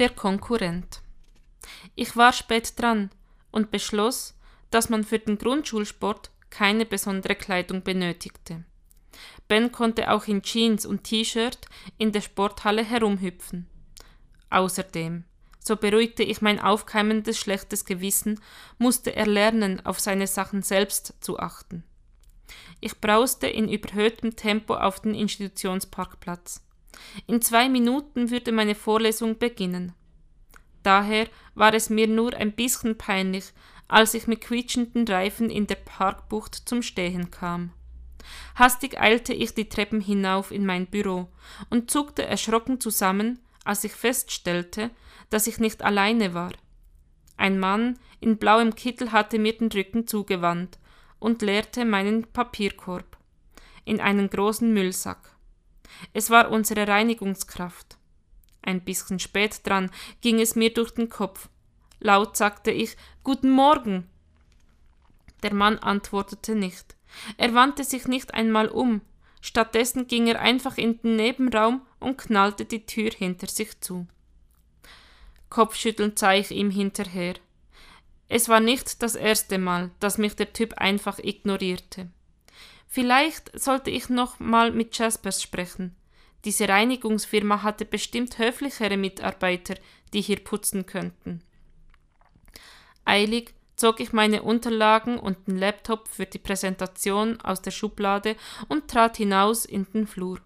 Der Konkurrent. Ich war spät dran und beschloss, dass man für den Grundschulsport keine besondere Kleidung benötigte. Ben konnte auch in Jeans und T-Shirt in der Sporthalle herumhüpfen. Außerdem, so beruhigte ich mein aufkeimendes schlechtes Gewissen, musste er lernen, auf seine Sachen selbst zu achten. Ich brauste in überhöhtem Tempo auf den Institutionsparkplatz. In zwei Minuten würde meine Vorlesung beginnen. Daher war es mir nur ein bisschen peinlich, als ich mit quietschenden Reifen in der Parkbucht zum Stehen kam. Hastig eilte ich die Treppen hinauf in mein Büro und zuckte erschrocken zusammen, als ich feststellte, dass ich nicht alleine war. Ein Mann in blauem Kittel hatte mir den Rücken zugewandt und leerte meinen Papierkorb in einen großen Müllsack. Es war unsere Reinigungskraft. Ein bisschen spät dran ging es mir durch den Kopf. Laut sagte ich Guten Morgen. Der Mann antwortete nicht. Er wandte sich nicht einmal um. Stattdessen ging er einfach in den Nebenraum und knallte die Tür hinter sich zu. Kopfschüttelnd sah ich ihm hinterher. Es war nicht das erste Mal, dass mich der Typ einfach ignorierte. Vielleicht sollte ich noch mal mit Jaspers sprechen. Diese Reinigungsfirma hatte bestimmt höflichere Mitarbeiter, die hier putzen könnten. Eilig zog ich meine Unterlagen und den Laptop für die Präsentation aus der Schublade und trat hinaus in den Flur.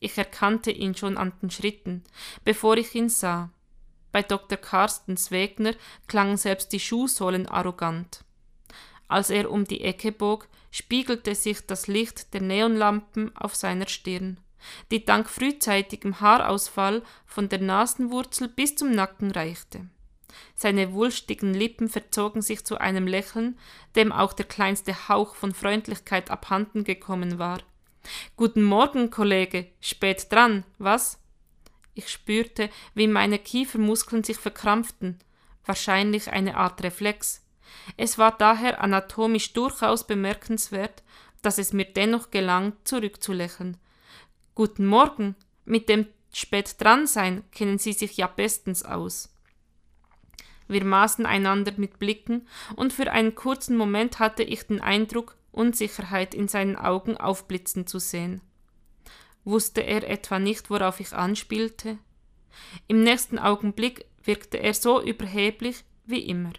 Ich erkannte ihn schon an den Schritten, bevor ich ihn sah. Bei Dr. Carstens Wegner klangen selbst die Schuhsohlen arrogant. Als er um die Ecke bog, spiegelte sich das Licht der Neonlampen auf seiner Stirn die dank frühzeitigem Haarausfall von der Nasenwurzel bis zum Nacken reichte. Seine wulstigen Lippen verzogen sich zu einem Lächeln, dem auch der kleinste Hauch von Freundlichkeit abhanden gekommen war. Guten Morgen, Kollege, spät dran, was? Ich spürte, wie meine Kiefermuskeln sich verkrampften, wahrscheinlich eine Art Reflex. Es war daher anatomisch durchaus bemerkenswert, dass es mir dennoch gelang, zurückzulächeln, Guten Morgen, mit dem spät dran sein kennen Sie sich ja bestens aus. Wir maßen einander mit Blicken, und für einen kurzen Moment hatte ich den Eindruck, Unsicherheit in seinen Augen aufblitzen zu sehen. Wusste er etwa nicht, worauf ich anspielte? Im nächsten Augenblick wirkte er so überheblich wie immer,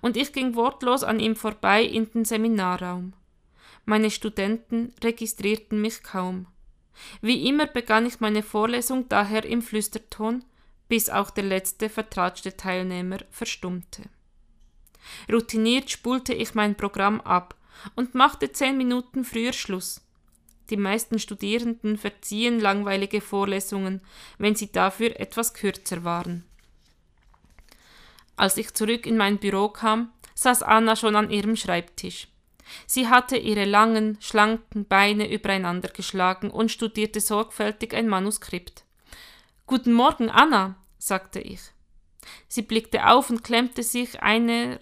und ich ging wortlos an ihm vorbei in den Seminarraum. Meine Studenten registrierten mich kaum. Wie immer begann ich meine Vorlesung daher im Flüsterton, bis auch der letzte vertratschte Teilnehmer verstummte. Routiniert spulte ich mein Programm ab und machte zehn Minuten früher Schluss. Die meisten Studierenden verziehen langweilige Vorlesungen, wenn sie dafür etwas kürzer waren. Als ich zurück in mein Büro kam, saß Anna schon an ihrem Schreibtisch. Sie hatte ihre langen, schlanken Beine übereinander geschlagen und studierte sorgfältig ein Manuskript. Guten Morgen, Anna, sagte ich. Sie blickte auf und klemmte sich einer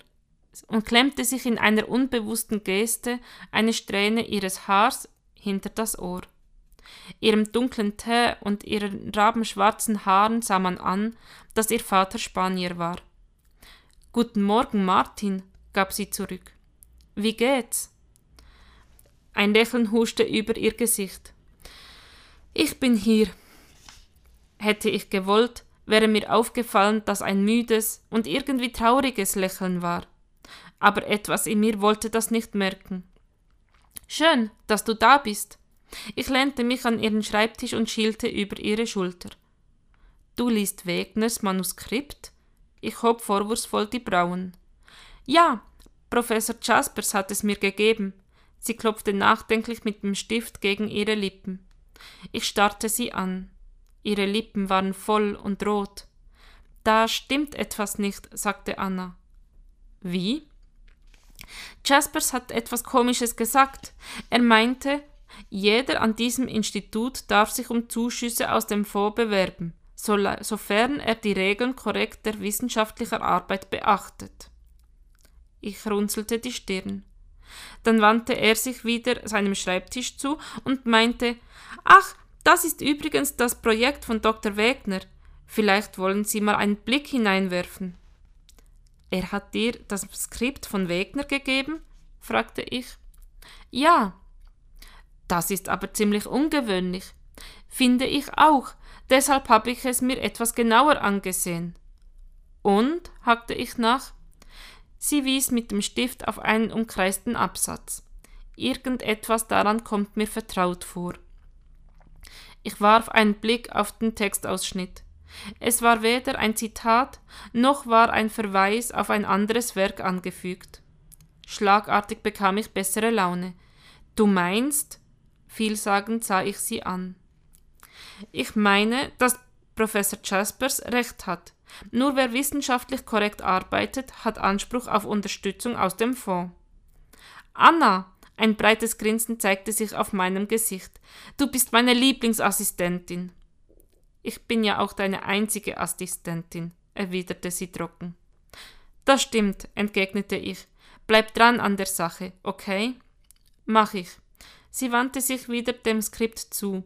und klemmte sich in einer unbewussten Geste eine Strähne ihres Haars hinter das Ohr. Ihrem dunklen Tee und ihren rabenschwarzen Haaren sah man an, dass ihr Vater Spanier war. Guten Morgen, Martin, gab sie zurück. Wie geht's? Ein Lächeln huschte über ihr Gesicht. Ich bin hier. Hätte ich gewollt, wäre mir aufgefallen, dass ein müdes und irgendwie trauriges Lächeln war. Aber etwas in mir wollte das nicht merken. Schön, dass du da bist. Ich lehnte mich an ihren Schreibtisch und schielte über ihre Schulter. Du liest Wegners Manuskript? Ich hob vorwurfsvoll die Brauen. Ja, Professor Jaspers hat es mir gegeben. Sie klopfte nachdenklich mit dem Stift gegen ihre Lippen. Ich starrte sie an. Ihre Lippen waren voll und rot. Da stimmt etwas nicht, sagte Anna. Wie? Jaspers hat etwas Komisches gesagt. Er meinte, jeder an diesem Institut darf sich um Zuschüsse aus dem Fonds bewerben, sofern er die Regeln korrekter wissenschaftlicher Arbeit beachtet. Ich runzelte die Stirn. Dann wandte er sich wieder seinem Schreibtisch zu und meinte Ach, das ist übrigens das Projekt von Dr. Wegner. Vielleicht wollen Sie mal einen Blick hineinwerfen. Er hat dir das Skript von Wegner gegeben? fragte ich. Ja. Das ist aber ziemlich ungewöhnlich. Finde ich auch. Deshalb habe ich es mir etwas genauer angesehen. Und? hakte ich nach. Sie wies mit dem Stift auf einen umkreisten Absatz. Irgendetwas daran kommt mir vertraut vor. Ich warf einen Blick auf den Textausschnitt. Es war weder ein Zitat, noch war ein Verweis auf ein anderes Werk angefügt. Schlagartig bekam ich bessere Laune. Du meinst? Vielsagend sah ich sie an. Ich meine, dass Professor Jaspers recht hat. Nur wer wissenschaftlich korrekt arbeitet, hat Anspruch auf Unterstützung aus dem Fonds. Anna, ein breites Grinsen zeigte sich auf meinem Gesicht. Du bist meine Lieblingsassistentin. Ich bin ja auch deine einzige Assistentin, erwiderte sie trocken. Das stimmt, entgegnete ich. Bleib dran an der Sache, okay? Mach ich. Sie wandte sich wieder dem Skript zu.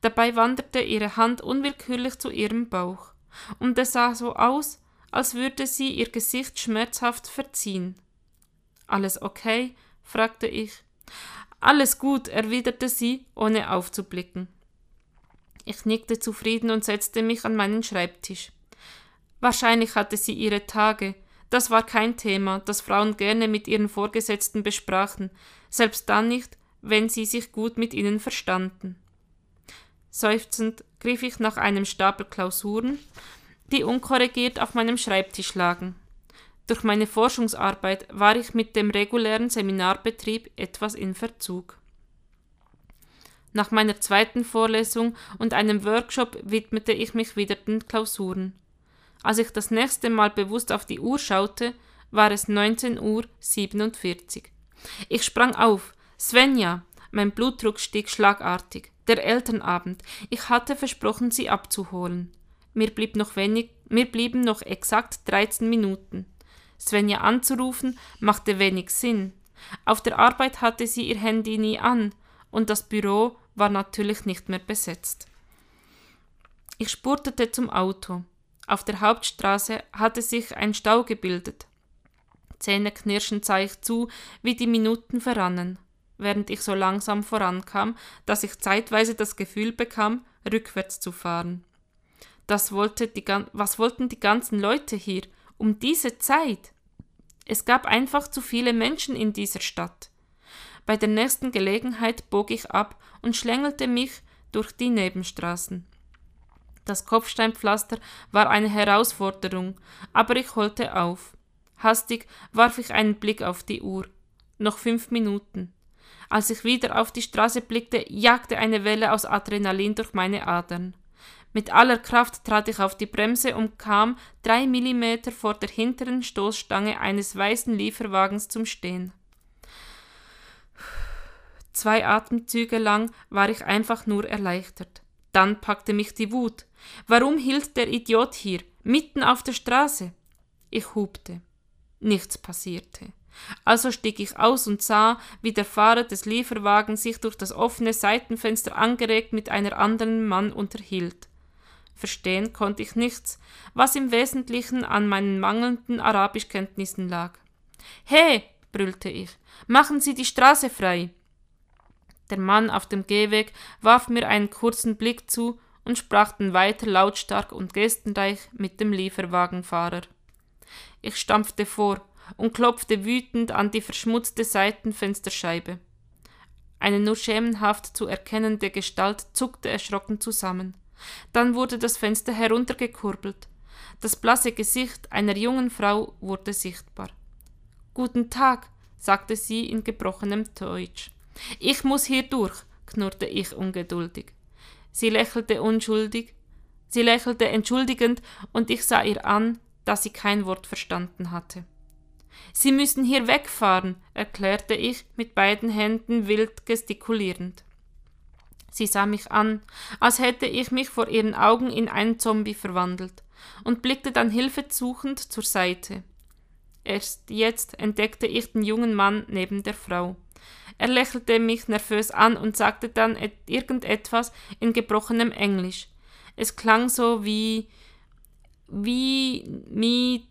Dabei wanderte ihre Hand unwillkürlich zu ihrem Bauch, und es sah so aus, als würde sie ihr Gesicht schmerzhaft verziehen. Alles okay? fragte ich. Alles gut, erwiderte sie, ohne aufzublicken. Ich nickte zufrieden und setzte mich an meinen Schreibtisch. Wahrscheinlich hatte sie ihre Tage. Das war kein Thema, das Frauen gerne mit ihren Vorgesetzten besprachen, selbst dann nicht, wenn sie sich gut mit ihnen verstanden. Seufzend griff ich nach einem Stapel Klausuren, die unkorrigiert auf meinem Schreibtisch lagen. Durch meine Forschungsarbeit war ich mit dem regulären Seminarbetrieb etwas in Verzug. Nach meiner zweiten Vorlesung und einem Workshop widmete ich mich wieder den Klausuren. Als ich das nächste Mal bewusst auf die Uhr schaute, war es 19 Uhr 47. Ich sprang auf. Svenja, mein Blutdruck stieg schlagartig. Der Elternabend. Ich hatte versprochen, sie abzuholen. Mir, blieb noch wenig, mir blieben noch exakt 13 Minuten. Svenja anzurufen, machte wenig Sinn. Auf der Arbeit hatte sie ihr Handy nie an, und das Büro war natürlich nicht mehr besetzt. Ich spurtete zum Auto. Auf der Hauptstraße hatte sich ein Stau gebildet. Zähneknirschend sah ich zu, wie die Minuten verrannen, während ich so langsam vorankam, dass ich zeitweise das Gefühl bekam, rückwärts zu fahren. Das wollte die, was wollten die ganzen Leute hier um diese Zeit? Es gab einfach zu viele Menschen in dieser Stadt. Bei der nächsten Gelegenheit bog ich ab und schlängelte mich durch die Nebenstraßen. Das Kopfsteinpflaster war eine Herausforderung, aber ich holte auf. Hastig warf ich einen Blick auf die Uhr. Noch fünf Minuten. Als ich wieder auf die Straße blickte, jagte eine Welle aus Adrenalin durch meine Adern. Mit aller Kraft trat ich auf die Bremse und kam drei Millimeter vor der hinteren Stoßstange eines weißen Lieferwagens zum Stehen. Zwei Atemzüge lang war ich einfach nur erleichtert. Dann packte mich die Wut. Warum hielt der Idiot hier, mitten auf der Straße? Ich hubte. Nichts passierte. Also stieg ich aus und sah, wie der Fahrer des Lieferwagens sich durch das offene Seitenfenster angeregt mit einer anderen Mann unterhielt. Verstehen konnte ich nichts, was im Wesentlichen an meinen mangelnden Arabischkenntnissen lag. He, brüllte ich, machen Sie die Straße frei. Der Mann auf dem Gehweg warf mir einen kurzen Blick zu und sprach dann weiter lautstark und gestenreich mit dem Lieferwagenfahrer. Ich stampfte vor und klopfte wütend an die verschmutzte Seitenfensterscheibe. Eine nur schemenhaft zu erkennende Gestalt zuckte erschrocken zusammen. Dann wurde das Fenster heruntergekurbelt. Das blasse Gesicht einer jungen Frau wurde sichtbar. Guten Tag, sagte sie in gebrochenem Deutsch. Ich muss hier durch, knurrte ich ungeduldig. Sie lächelte unschuldig, sie lächelte entschuldigend, und ich sah ihr an, dass sie kein Wort verstanden hatte. Sie müssen hier wegfahren, erklärte ich mit beiden Händen wild gestikulierend. Sie sah mich an, als hätte ich mich vor ihren Augen in einen Zombie verwandelt, und blickte dann hilfesuchend zur Seite. Erst jetzt entdeckte ich den jungen Mann neben der Frau. Er lächelte mich nervös an und sagte dann irgendetwas in gebrochenem Englisch. Es klang so wie wie mit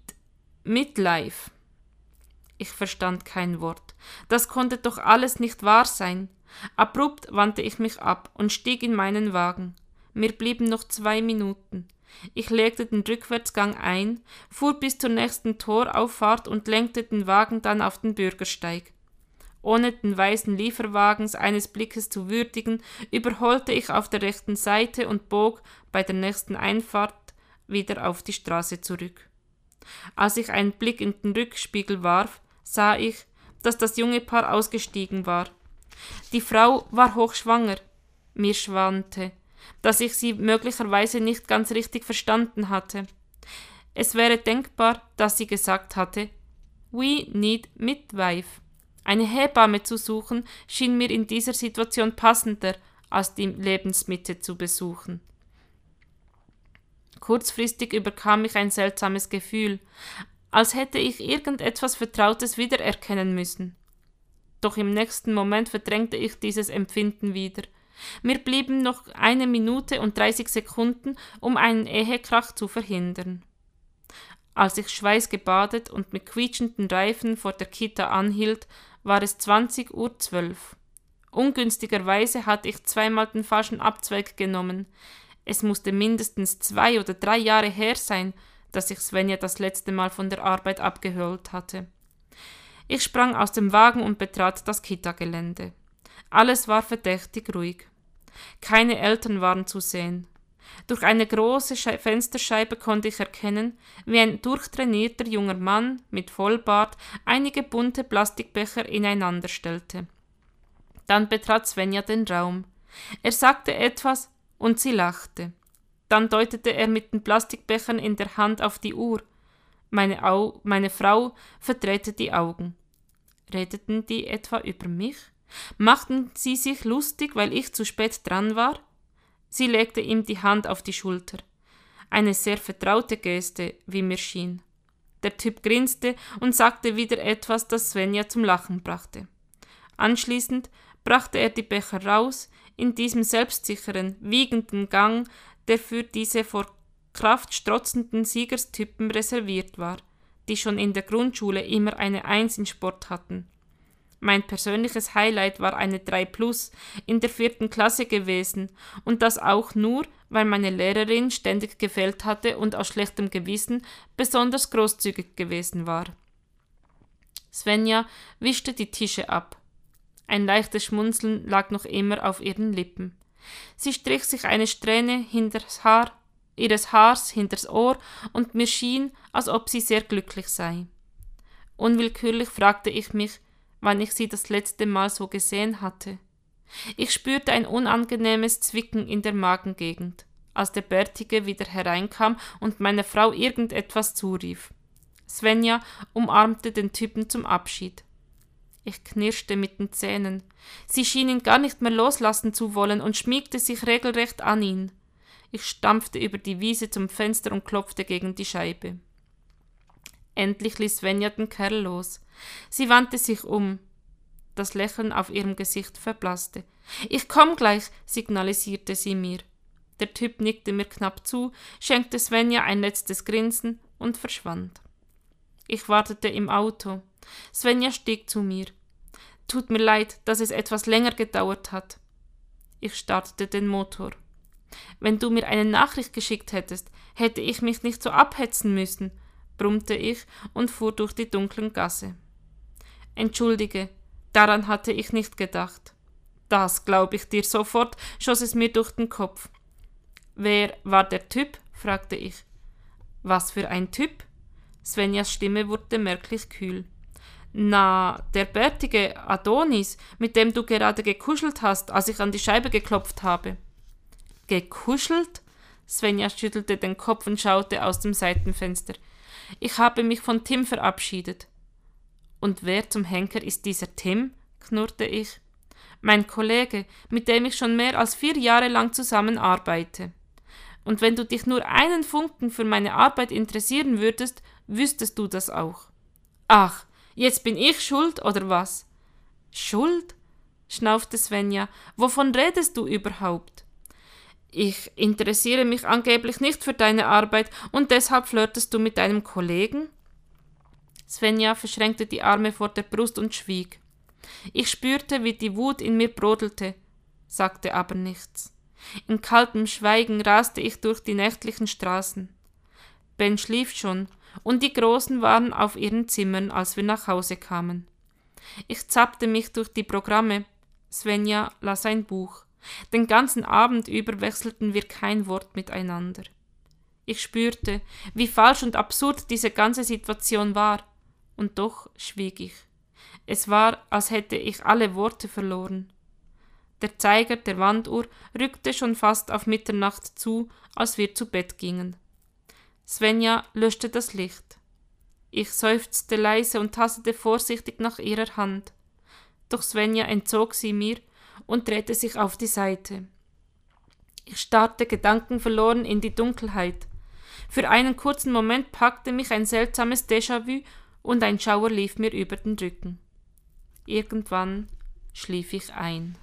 Midlife. Ich verstand kein Wort. Das konnte doch alles nicht wahr sein. Abrupt wandte ich mich ab und stieg in meinen Wagen. Mir blieben noch zwei Minuten. Ich legte den Rückwärtsgang ein, fuhr bis zur nächsten Torauffahrt und lenkte den Wagen dann auf den Bürgersteig. Ohne den weißen Lieferwagens eines Blickes zu würdigen, überholte ich auf der rechten Seite und bog bei der nächsten Einfahrt wieder auf die Straße zurück. Als ich einen Blick in den Rückspiegel warf, sah ich, dass das junge Paar ausgestiegen war. Die Frau war hochschwanger. Mir schwante, dass ich sie möglicherweise nicht ganz richtig verstanden hatte. Es wäre denkbar, dass sie gesagt hatte, We need midwife. Eine Hebamme zu suchen schien mir in dieser Situation passender, als die Lebensmitte zu besuchen. Kurzfristig überkam mich ein seltsames Gefühl, als hätte ich irgendetwas Vertrautes wiedererkennen müssen. Doch im nächsten Moment verdrängte ich dieses Empfinden wieder. Mir blieben noch eine Minute und dreißig Sekunden, um einen Ehekrach zu verhindern. Als ich schweißgebadet und mit quietschenden Reifen vor der Kita anhielt, war es 20 Uhr zwölf. Ungünstigerweise hatte ich zweimal den falschen Abzweig genommen. Es musste mindestens zwei oder drei Jahre her sein, dass ich Svenja das letzte Mal von der Arbeit abgeholt hatte. Ich sprang aus dem Wagen und betrat das Kita-Gelände. Alles war verdächtig ruhig. Keine Eltern waren zu sehen. Durch eine große Fensterscheibe konnte ich erkennen, wie ein durchtrainierter junger Mann mit Vollbart einige bunte Plastikbecher ineinander stellte. Dann betrat Svenja den Raum. Er sagte etwas und sie lachte. Dann deutete er mit den Plastikbechern in der Hand auf die Uhr. Meine, Au meine Frau verdrehte die Augen. Redeten die etwa über mich? Machten sie sich lustig, weil ich zu spät dran war? Sie legte ihm die Hand auf die Schulter. Eine sehr vertraute Geste, wie mir schien. Der Typ grinste und sagte wieder etwas, das Svenja zum Lachen brachte. Anschließend brachte er die Becher raus, in diesem selbstsicheren, wiegenden Gang, der für diese vor Kraft strotzenden Siegerstypen reserviert war, die schon in der Grundschule immer eine Eins in Sport hatten. Mein persönliches Highlight war eine 3 Plus in der vierten Klasse gewesen und das auch nur, weil meine Lehrerin ständig gefällt hatte und aus schlechtem Gewissen besonders großzügig gewesen war. Svenja wischte die Tische ab. Ein leichtes Schmunzeln lag noch immer auf ihren Lippen. Sie strich sich eine Strähne hinters Haar, ihres Haars hinters Ohr und mir schien, als ob sie sehr glücklich sei. Unwillkürlich fragte ich mich, wann ich sie das letzte Mal so gesehen hatte. Ich spürte ein unangenehmes Zwicken in der Magengegend, als der Bärtige wieder hereinkam und meiner Frau irgendetwas zurief. Svenja umarmte den Typen zum Abschied. Ich knirschte mit den Zähnen. Sie schien ihn gar nicht mehr loslassen zu wollen und schmiegte sich regelrecht an ihn. Ich stampfte über die Wiese zum Fenster und klopfte gegen die Scheibe. Endlich ließ Svenja den Kerl los. Sie wandte sich um. Das Lächeln auf ihrem Gesicht verblasste. Ich komm gleich, signalisierte sie mir. Der Typ nickte mir knapp zu, schenkte Svenja ein letztes Grinsen und verschwand. Ich wartete im Auto. Svenja stieg zu mir. Tut mir leid, dass es etwas länger gedauert hat. Ich startete den Motor. Wenn du mir eine Nachricht geschickt hättest, hätte ich mich nicht so abhetzen müssen, brummte ich und fuhr durch die dunklen Gasse. Entschuldige, daran hatte ich nicht gedacht. Das glaube ich dir sofort, schoss es mir durch den Kopf. Wer war der Typ? fragte ich. Was für ein Typ? Svenjas Stimme wurde merklich kühl. Na, der bärtige Adonis, mit dem du gerade gekuschelt hast, als ich an die Scheibe geklopft habe. Gekuschelt? Svenja schüttelte den Kopf und schaute aus dem Seitenfenster. Ich habe mich von Tim verabschiedet. Und wer zum Henker ist dieser Tim? knurrte ich. Mein Kollege, mit dem ich schon mehr als vier Jahre lang zusammenarbeite. Und wenn du dich nur einen Funken für meine Arbeit interessieren würdest, wüsstest du das auch. Ach, jetzt bin ich schuld, oder was? Schuld? schnaufte Svenja. Wovon redest du überhaupt? Ich interessiere mich angeblich nicht für deine Arbeit und deshalb flirtest du mit deinem Kollegen? Svenja verschränkte die Arme vor der Brust und schwieg. Ich spürte, wie die Wut in mir brodelte, sagte aber nichts. In kaltem Schweigen raste ich durch die nächtlichen Straßen. Ben schlief schon, und die Großen waren auf ihren Zimmern, als wir nach Hause kamen. Ich zappte mich durch die Programme. Svenja las ein Buch. Den ganzen Abend über wechselten wir kein Wort miteinander. Ich spürte, wie falsch und absurd diese ganze Situation war, und doch schwieg ich. Es war, als hätte ich alle Worte verloren. Der Zeiger der Wanduhr rückte schon fast auf Mitternacht zu, als wir zu Bett gingen. Svenja löschte das Licht. Ich seufzte leise und tastete vorsichtig nach ihrer Hand. Doch Svenja entzog sie mir und drehte sich auf die Seite. Ich starrte gedankenverloren in die Dunkelheit. Für einen kurzen Moment packte mich ein seltsames Déjà-vu und ein Schauer lief mir über den Rücken. Irgendwann schlief ich ein.